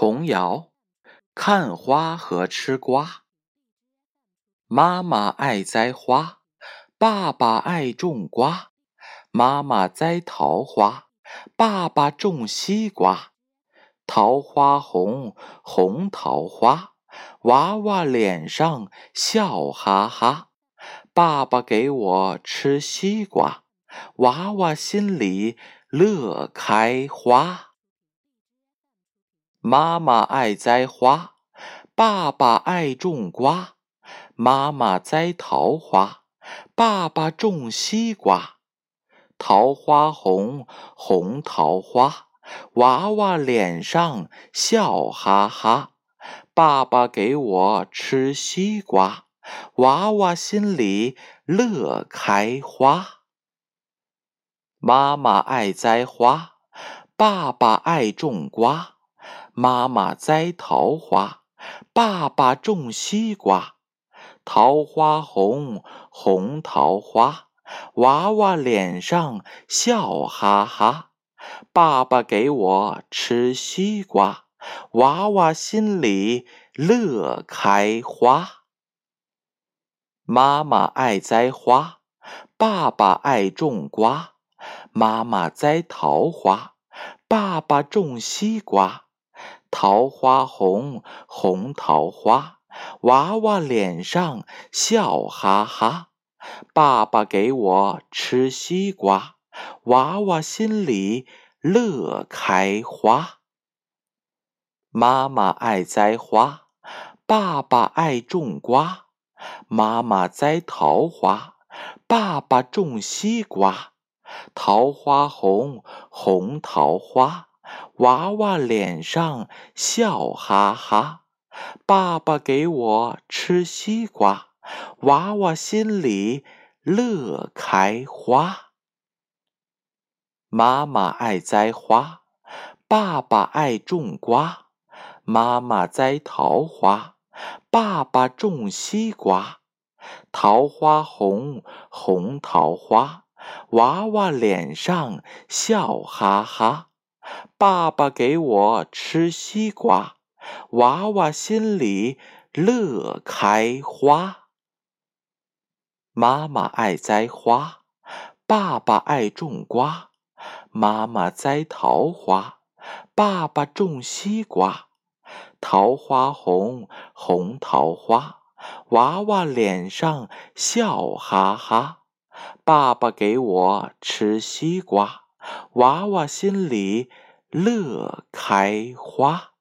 童谣：看花和吃瓜。妈妈爱栽花，爸爸爱种瓜。妈妈栽桃花，爸爸种西瓜。桃花红，红桃花，娃娃脸上笑哈哈。爸爸给我吃西瓜，娃娃心里乐开花。妈妈爱栽花，爸爸爱种瓜。妈妈栽桃花，爸爸种西瓜。桃花红，红桃花，娃娃脸上笑哈哈。爸爸给我吃西瓜，娃娃心里乐开花。妈妈爱栽花，爸爸爱种瓜。妈妈栽桃花，爸爸种西瓜。桃花红，红桃花，娃娃脸上笑哈哈。爸爸给我吃西瓜，娃娃心里乐开花。妈妈爱栽花，爸爸爱种瓜。妈妈栽桃花，爸爸种西瓜。桃花红，红桃花，娃娃脸上笑哈哈。爸爸给我吃西瓜，娃娃心里乐开花。妈妈爱栽花，爸爸爱种瓜。妈妈栽桃花，爸爸种西瓜。桃花红，红桃花。娃娃脸上笑哈哈，爸爸给我吃西瓜，娃娃心里乐开花。妈妈爱栽花，爸爸爱种瓜。妈妈栽桃花，爸爸种西瓜。桃花红，红桃花，娃娃脸上笑哈哈。爸爸给我吃西瓜，娃娃心里乐开花。妈妈爱栽花，爸爸爱种瓜。妈妈栽桃花，爸爸种西瓜。桃花红，红桃花，娃娃脸上笑哈哈。爸爸给我吃西瓜。娃娃心里乐开花。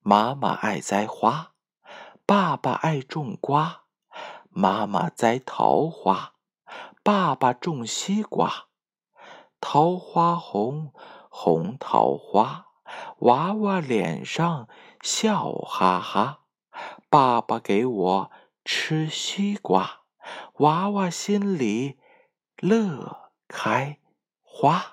妈妈爱栽花，爸爸爱种瓜。妈妈栽桃花，爸爸种西瓜。桃花红，红桃花，娃娃脸上笑哈哈。爸爸给我吃西瓜，娃娃心里乐开。花。